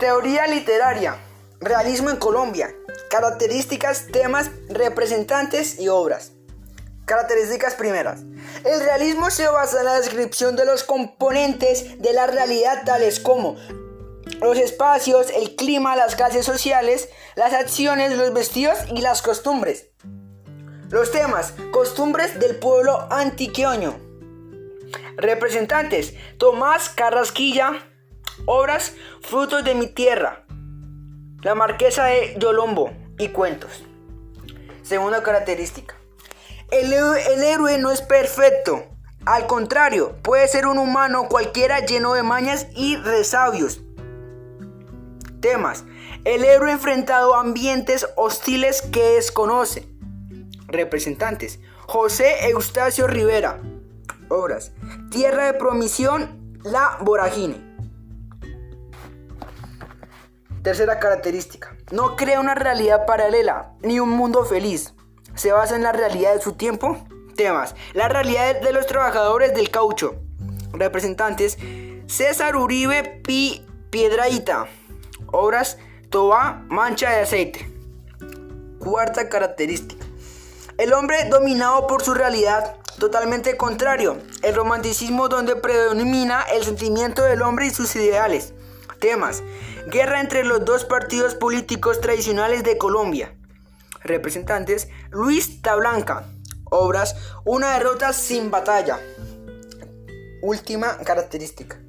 Teoría literaria. Realismo en Colombia. Características, temas, representantes y obras. Características primeras. El realismo se basa en la descripción de los componentes de la realidad tales como los espacios, el clima, las clases sociales, las acciones, los vestidos y las costumbres. Los temas, costumbres del pueblo antiqueño. Representantes, Tomás Carrasquilla, obras, frutos de mi tierra, la marquesa de Yolombo y cuentos. Segunda característica. El, el, héroe no es perfecto. Al contrario, puede ser un humano cualquiera lleno de mañas y resabios. Temas. El héroe enfrentado a ambientes hostiles que desconoce. Representantes. José Eustacio Rivera. Obras. Tierra de promisión, la voragine. Tercera característica. No crea una realidad paralela ni un mundo feliz. Se basa en la realidad de su tiempo. Temas. La realidad de los trabajadores del caucho. Representantes. César Uribe Pi Piedraíta. Obras. Toba Mancha de aceite. Cuarta característica. El hombre dominado por su realidad totalmente contrario. El romanticismo donde predomina el sentimiento del hombre y sus ideales. Temas. Guerra entre los dos partidos políticos tradicionales de Colombia. Representantes. Luis Tablanca. Obras. Una derrota sin batalla. Última característica.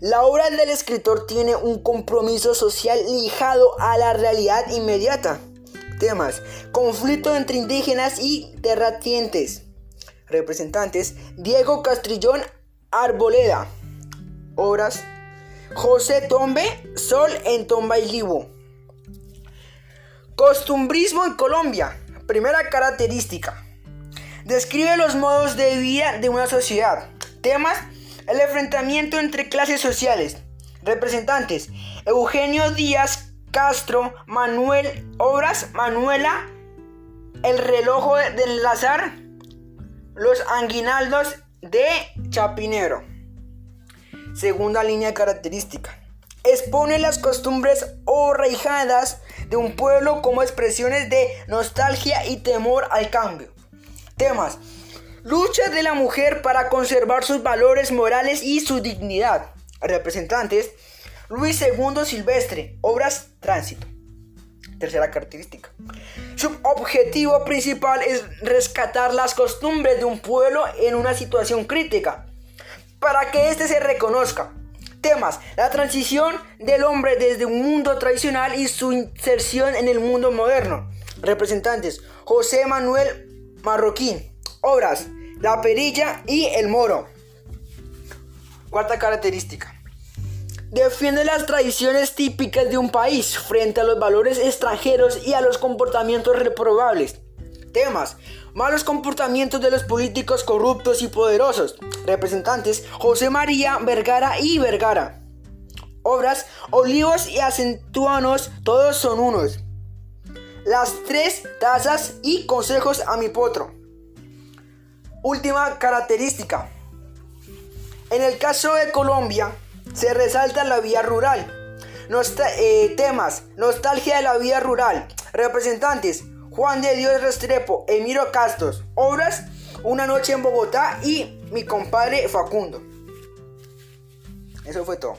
La obra del escritor tiene un compromiso social ligado a la realidad inmediata. Temas. Conflicto entre indígenas y terratientes. Representantes. Diego Castrillón Arboleda. Obras. José Tombe, Sol en Tomba y Libo. Costumbrismo en Colombia. Primera característica. Describe los modos de vida de una sociedad. Temas. El enfrentamiento entre clases sociales. Representantes. Eugenio Díaz Castro, Manuel Obras, Manuela, El reloj del Lazar, Los Anguinaldos de Chapinero. Segunda línea característica. Expone las costumbres o reijadas de un pueblo como expresiones de nostalgia y temor al cambio. Temas. Lucha de la mujer para conservar sus valores morales y su dignidad. Representantes. Luis II Silvestre. Obras Tránsito. Tercera característica. Su objetivo principal es rescatar las costumbres de un pueblo en una situación crítica para que éste se reconozca. Temas, la transición del hombre desde un mundo tradicional y su inserción en el mundo moderno. Representantes, José Manuel Marroquín. Obras, La Perilla y El Moro. Cuarta característica. Defiende las tradiciones típicas de un país frente a los valores extranjeros y a los comportamientos reprobables. Temas. Malos comportamientos de los políticos corruptos y poderosos. Representantes José María Vergara y Vergara. Obras Olivos y Acentuanos, todos son unos. Las tres tazas y consejos a mi potro. Última característica. En el caso de Colombia, se resalta la vía rural. Eh, temas, nostalgia de la vida rural. Representantes, Juan de Dios Restrepo, Emiro Castros, obras Una noche en Bogotá y mi compadre Facundo. Eso fue todo.